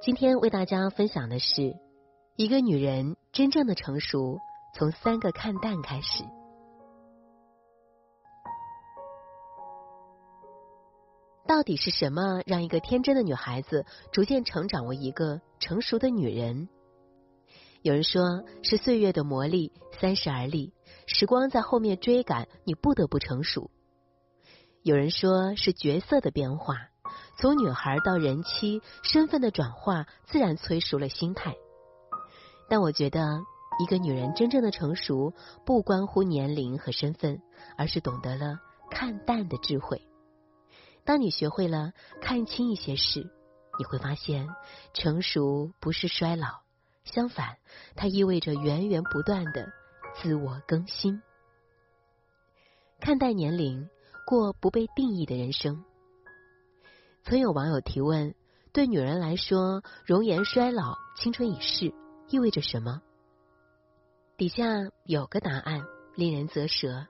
今天为大家分享的是，一个女人真正的成熟，从三个看淡开始。到底是什么让一个天真的女孩子逐渐成长为一个成熟的女人？有人说是岁月的磨砺，三十而立，时光在后面追赶，你不得不成熟。有人说是角色的变化，从女孩到人妻，身份的转化自然催熟了心态。但我觉得，一个女人真正的成熟，不关乎年龄和身份，而是懂得了看淡的智慧。当你学会了看清一些事，你会发现，成熟不是衰老，相反，它意味着源源不断的自我更新。看待年龄，过不被定义的人生。曾有网友提问：对女人来说，容颜衰老、青春已逝意味着什么？底下有个答案，令人啧舌。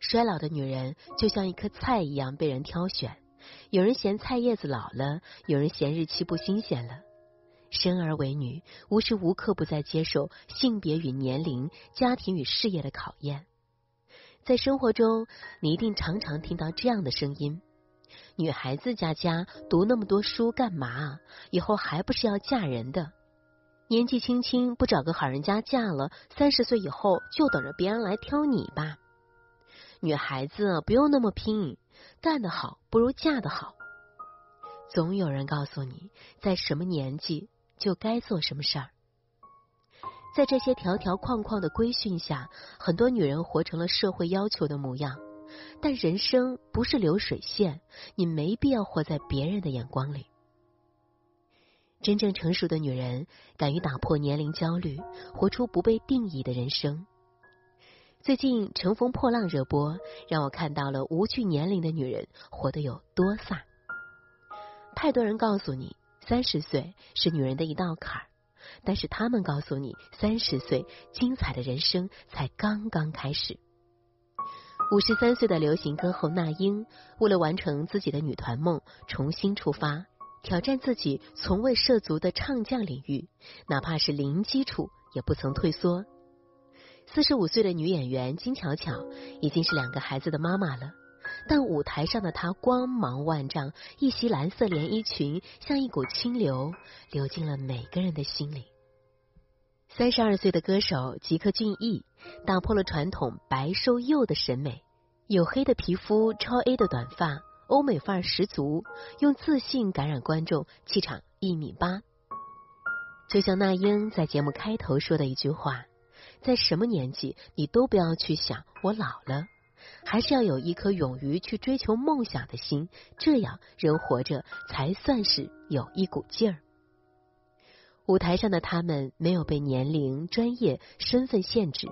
衰老的女人就像一颗菜一样被人挑选，有人嫌菜叶子老了，有人嫌日期不新鲜了。生而为女，无时无刻不在接受性别与年龄、家庭与事业的考验。在生活中，你一定常常听到这样的声音：“女孩子家家读那么多书干嘛？以后还不是要嫁人的？年纪轻轻不找个好人家嫁了，三十岁以后就等着别人来挑你吧。”女孩子不用那么拼，干得好不如嫁得好。总有人告诉你，在什么年纪就该做什么事儿。在这些条条框框的规训下，很多女人活成了社会要求的模样。但人生不是流水线，你没必要活在别人的眼光里。真正成熟的女人，敢于打破年龄焦虑，活出不被定义的人生。最近《乘风破浪》热播，让我看到了无惧年龄的女人活得有多飒。太多人告诉你，三十岁是女人的一道坎儿，但是他们告诉你，三十岁精彩的人生才刚刚开始。五十三岁的流行歌后那英，为了完成自己的女团梦，重新出发，挑战自己从未涉足的唱将领域，哪怕是零基础，也不曾退缩。四十五岁的女演员金巧巧已经是两个孩子的妈妈了，但舞台上的她光芒万丈，一袭蓝色连衣裙像一股清流，流进了每个人的心里。三十二岁的歌手吉克隽逸打破了传统白瘦幼的审美，黝黑的皮肤，超 A 的短发，欧美范儿十足，用自信感染观众，气场一米八。就像那英在节目开头说的一句话。在什么年纪，你都不要去想我老了，还是要有一颗勇于去追求梦想的心，这样人活着才算是有一股劲儿。舞台上的他们没有被年龄、专业、身份限制，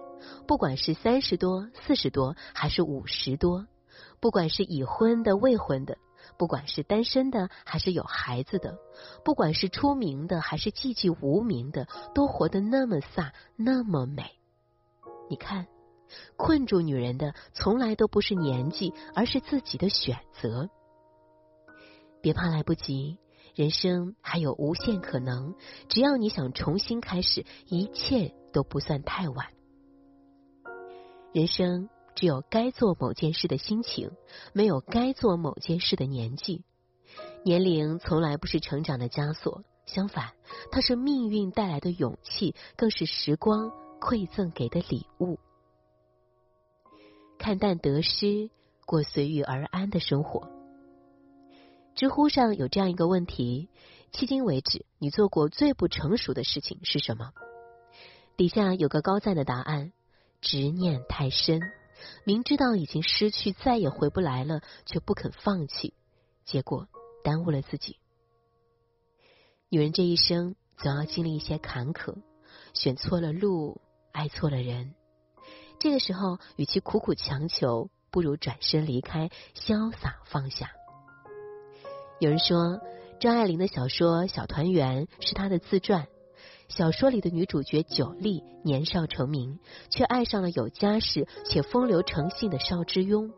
不管是三十多、四十多，还是五十多，不管是已婚的、未婚的，不管是单身的还是有孩子的，不管是出名的还是寂寂无名的，都活得那么飒，那么美。你看，困住女人的从来都不是年纪，而是自己的选择。别怕来不及，人生还有无限可能。只要你想重新开始，一切都不算太晚。人生只有该做某件事的心情，没有该做某件事的年纪。年龄从来不是成长的枷锁，相反，它是命运带来的勇气，更是时光。馈赠给的礼物，看淡得失，过随遇而安的生活。知乎上有这样一个问题：迄今为止，你做过最不成熟的事情是什么？底下有个高赞的答案：执念太深，明知道已经失去，再也回不来了，却不肯放弃，结果耽误了自己。女人这一生总要经历一些坎坷，选错了路，爱错了人。这个时候，与其苦苦强求，不如转身离开，潇洒放下。有人说，张爱玲的小说《小团圆》是她的自传。小说里的女主角九莉年少成名，却爱上了有家室且风流成性的邵之庸。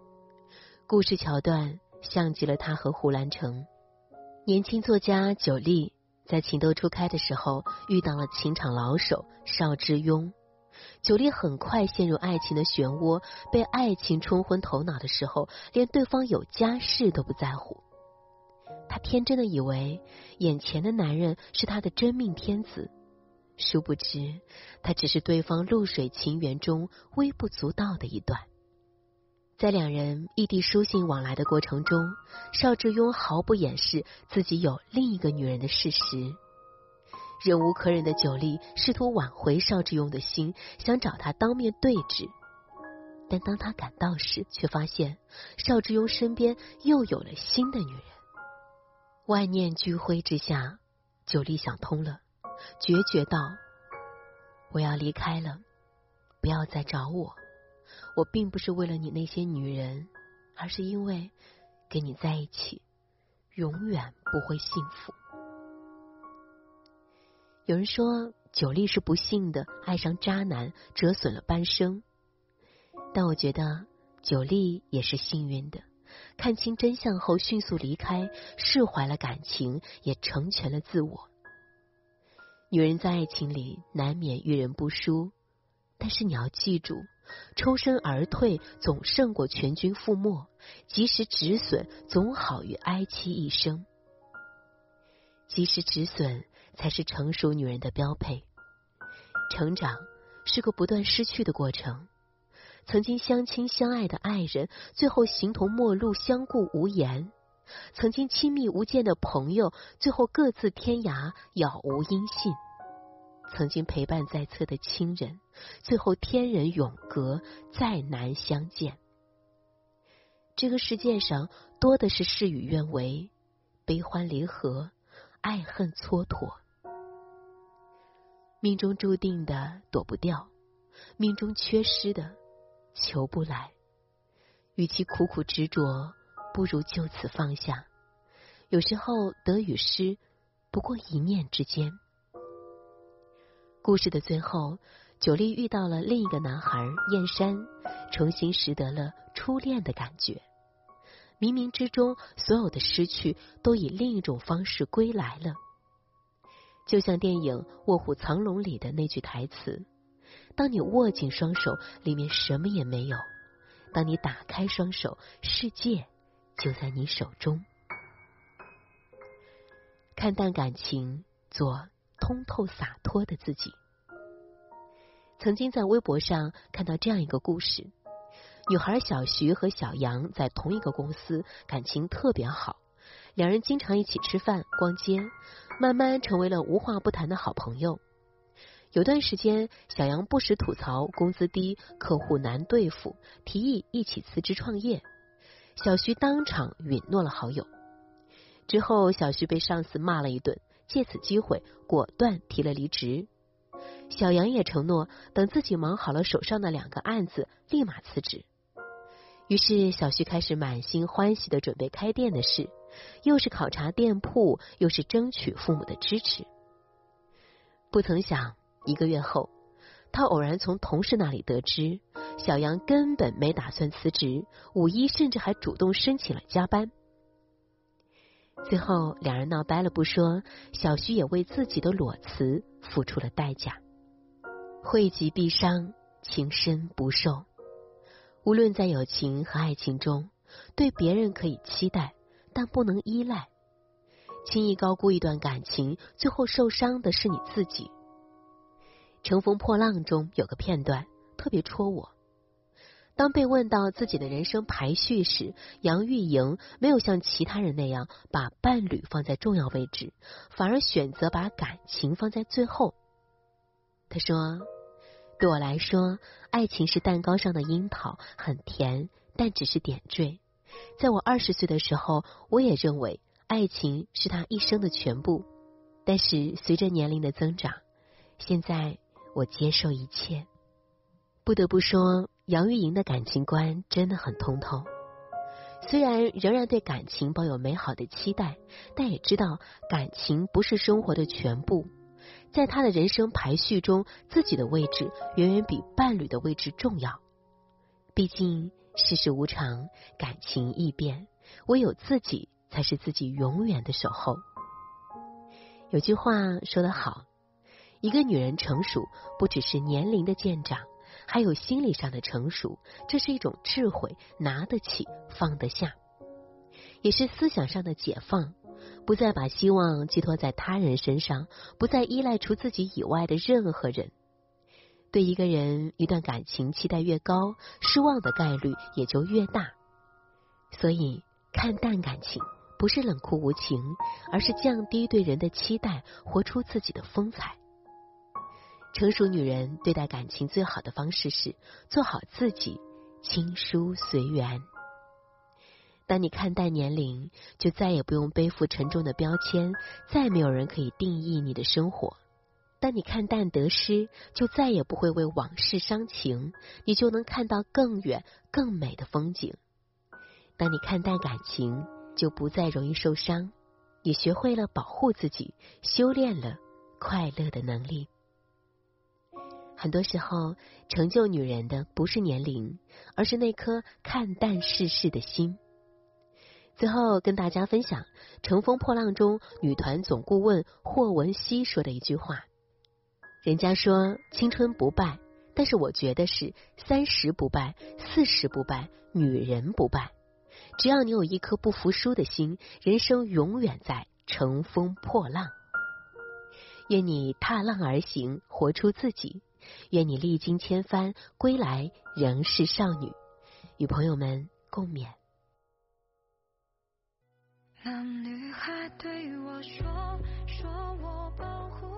故事桥段像极了她和胡兰成。年轻作家九莉在情窦初开的时候遇到了情场老手邵之庸。九莉很快陷入爱情的漩涡，被爱情冲昏头脑的时候，连对方有家室都不在乎。天真的以为眼前的男人是他的真命天子。殊不知，他只是对方露水情缘中微不足道的一段。在两人异地书信往来的过程中，邵志庸毫不掩饰自己有另一个女人的事实。忍无可忍的九莉试图挽回邵志庸的心，想找他当面对质。但当他赶到时，却发现邵志庸身边又有了新的女人。万念俱灰之下，九莉想通了。决绝道：“我要离开了，不要再找我。我并不是为了你那些女人，而是因为跟你在一起，永远不会幸福。”有人说九莉是不幸的，爱上渣男，折损了半生。但我觉得九莉也是幸运的，看清真相后迅速离开，释怀了感情，也成全了自我。女人在爱情里难免遇人不淑，但是你要记住，抽身而退总胜过全军覆没，及时止损总好于哀戚一生。及时止损才是成熟女人的标配。成长是个不断失去的过程，曾经相亲相爱的爱人，最后形同陌路，相顾无言；曾经亲密无间的朋友，最后各自天涯，杳无音信。曾经陪伴在侧的亲人，最后天人永隔，再难相见。这个世界上多的是事与愿违，悲欢离合，爱恨蹉跎。命中注定的躲不掉，命中缺失的求不来。与其苦苦执着，不如就此放下。有时候得与失，不过一念之间。故事的最后，九莉遇到了另一个男孩燕山，重新拾得了初恋的感觉。冥冥之中，所有的失去都以另一种方式归来了。就像电影《卧虎藏龙》里的那句台词：“当你握紧双手，里面什么也没有；当你打开双手，世界就在你手中。”看淡感情，做。通透洒脱的自己。曾经在微博上看到这样一个故事：女孩小徐和小杨在同一个公司，感情特别好，两人经常一起吃饭、逛街，慢慢成为了无话不谈的好朋友。有段时间，小杨不时吐槽工资低、客户难对付，提议一起辞职创业。小徐当场允诺了好友。之后，小徐被上司骂了一顿。借此机会，果断提了离职。小杨也承诺，等自己忙好了手上的两个案子，立马辞职。于是，小徐开始满心欢喜的准备开店的事，又是考察店铺，又是争取父母的支持。不曾想，一个月后，他偶然从同事那里得知，小杨根本没打算辞职，五一甚至还主动申请了加班。最后，两人闹掰了不说，小徐也为自己的裸辞付出了代价。惠及必伤，情深不寿。无论在友情和爱情中，对别人可以期待，但不能依赖。轻易高估一段感情，最后受伤的是你自己。《乘风破浪》中有个片段特别戳我。当被问到自己的人生排序时，杨钰莹没有像其他人那样把伴侣放在重要位置，反而选择把感情放在最后。他说：“对我来说，爱情是蛋糕上的樱桃，很甜，但只是点缀。在我二十岁的时候，我也认为爱情是他一生的全部。但是随着年龄的增长，现在我接受一切。不得不说，杨钰莹的感情观真的很通透。虽然仍然对感情抱有美好的期待，但也知道感情不是生活的全部。在他的人生排序中，自己的位置远远比伴侣的位置重要。毕竟世事无常，感情易变，唯有自己才是自己永远的守候。有句话说得好，一个女人成熟，不只是年龄的渐长，还有心理上的成熟。这是一种智慧，拿得起，放得下，也是思想上的解放。不再把希望寄托在他人身上，不再依赖除自己以外的任何人。对一个人、一段感情期待越高，失望的概率也就越大。所以，看淡感情不是冷酷无情，而是降低对人的期待，活出自己的风采。成熟女人对待感情最好的方式是做好自己，轻疏随缘。当你看淡年龄，就再也不用背负沉重的标签，再没有人可以定义你的生活。当你看淡得失，就再也不会为往事伤情，你就能看到更远、更美的风景。当你看淡感情，就不再容易受伤，也学会了保护自己，修炼了快乐的能力。很多时候，成就女人的不是年龄，而是那颗看淡世事的心。最后跟大家分享《乘风破浪》中女团总顾问霍汶希说的一句话：“人家说青春不败，但是我觉得是三十不败，四十不败，女人不败。只要你有一颗不服输的心，人生永远在乘风破浪。愿你踏浪而行，活出自己；愿你历经千帆，归来仍是少女。”与朋友们共勉。那女孩对我说：“说我保护。”